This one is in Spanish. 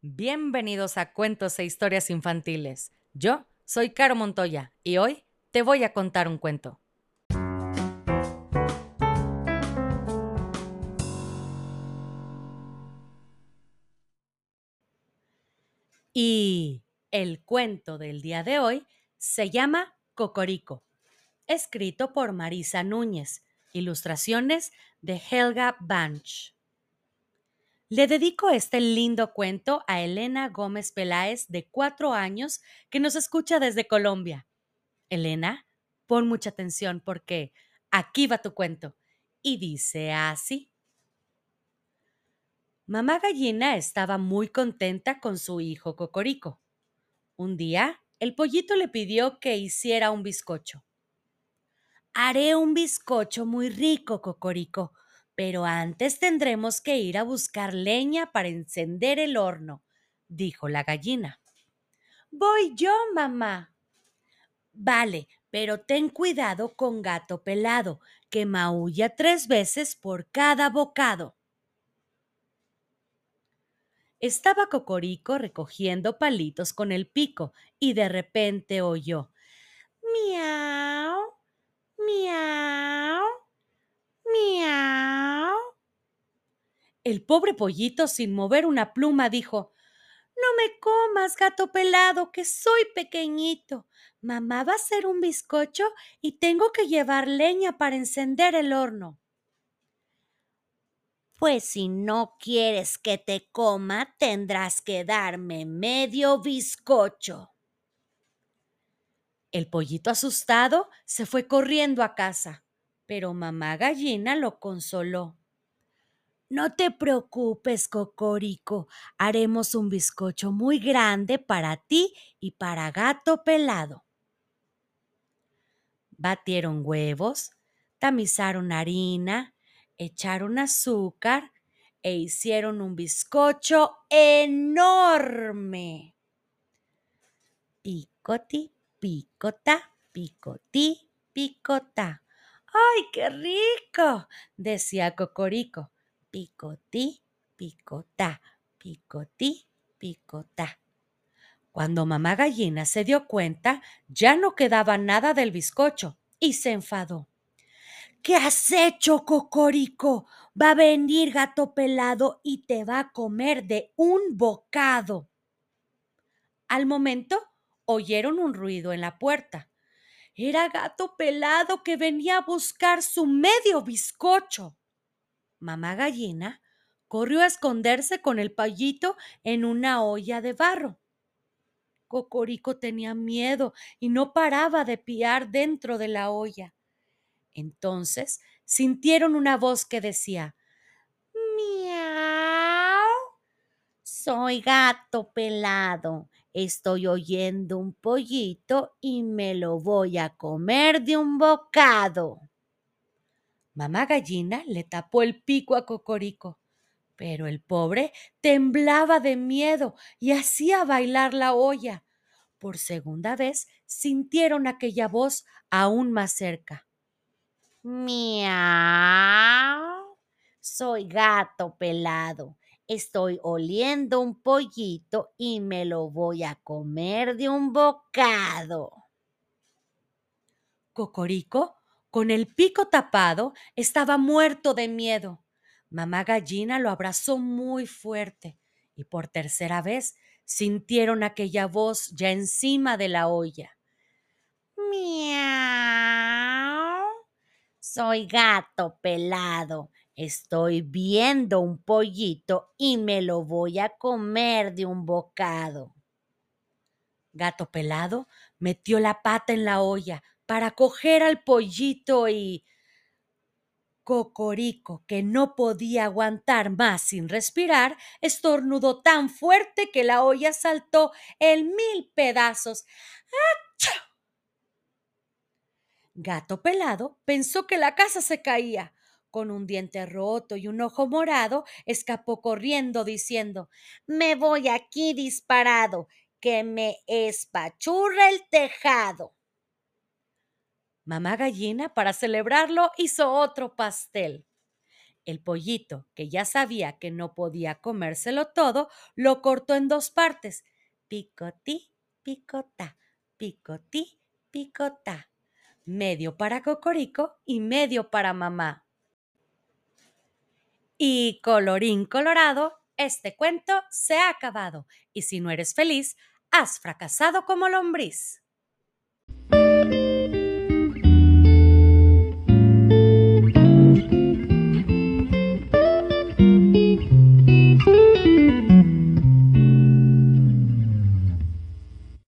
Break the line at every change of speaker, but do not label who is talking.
Bienvenidos a Cuentos e Historias Infantiles. Yo soy Caro Montoya y hoy te voy a contar un cuento. Y el cuento del día de hoy se llama Cocorico, escrito por Marisa Núñez, ilustraciones de Helga Banch. Le dedico este lindo cuento a Elena Gómez Peláez, de cuatro años, que nos escucha desde Colombia. Elena, pon mucha atención porque aquí va tu cuento. Y dice así. Mamá gallina estaba muy contenta con su hijo Cocorico. Un día, el pollito le pidió que hiciera un bizcocho. Haré un bizcocho muy rico, Cocorico, pero antes tendremos que ir a buscar leña para encender el horno, dijo la gallina. Voy yo, mamá. Vale, pero ten cuidado con gato pelado, que maulla tres veces por cada bocado. Estaba Cocorico recogiendo palitos con el pico y de repente oyó Miau, miau, miau. El pobre pollito, sin mover una pluma, dijo No me comas, gato pelado, que soy pequeñito. Mamá va a hacer un bizcocho y tengo que llevar leña para encender el horno. Pues si no quieres que te coma, tendrás que darme medio bizcocho. El pollito asustado se fue corriendo a casa, pero mamá gallina lo consoló. No te preocupes, Cocorico, haremos un bizcocho muy grande para ti y para gato pelado. Batieron huevos, tamizaron harina, echaron azúcar e hicieron un bizcocho enorme. Picoti, picota, picotí, picota. ¡Ay, qué rico! decía Cocorico. Picotí, picota, picotí, picota. Cuando mamá gallina se dio cuenta, ya no quedaba nada del bizcocho y se enfadó. ¿Qué has hecho, Cocorico? Va a venir gato pelado y te va a comer de un bocado. Al momento oyeron un ruido en la puerta. Era gato pelado que venía a buscar su medio bizcocho. Mamá gallina corrió a esconderse con el payito en una olla de barro. Cocorico tenía miedo y no paraba de piar dentro de la olla. Entonces sintieron una voz que decía Miau. Soy gato pelado. Estoy oyendo un pollito y me lo voy a comer de un bocado. Mamá gallina le tapó el pico a Cocorico, pero el pobre temblaba de miedo y hacía bailar la olla. Por segunda vez sintieron aquella voz aún más cerca. Miau. Soy gato pelado. Estoy oliendo un pollito y me lo voy a comer de un bocado. Cocorico, con el pico tapado, estaba muerto de miedo. Mamá gallina lo abrazó muy fuerte y por tercera vez sintieron aquella voz ya encima de la olla. Miau. Soy gato pelado. Estoy viendo un pollito y me lo voy a comer de un bocado. Gato pelado metió la pata en la olla para coger al pollito y... Cocorico, que no podía aguantar más sin respirar, estornudó tan fuerte que la olla saltó en mil pedazos. Gato pelado pensó que la casa se caía. Con un diente roto y un ojo morado, escapó corriendo diciendo Me voy aquí disparado, que me espachurra el tejado. Mamá gallina, para celebrarlo, hizo otro pastel. El pollito, que ya sabía que no podía comérselo todo, lo cortó en dos partes. Picotí, picotá, picotí, picotá. Medio para Cocorico y medio para mamá. Y colorín colorado, este cuento se ha acabado. Y si no eres feliz, has fracasado como lombriz.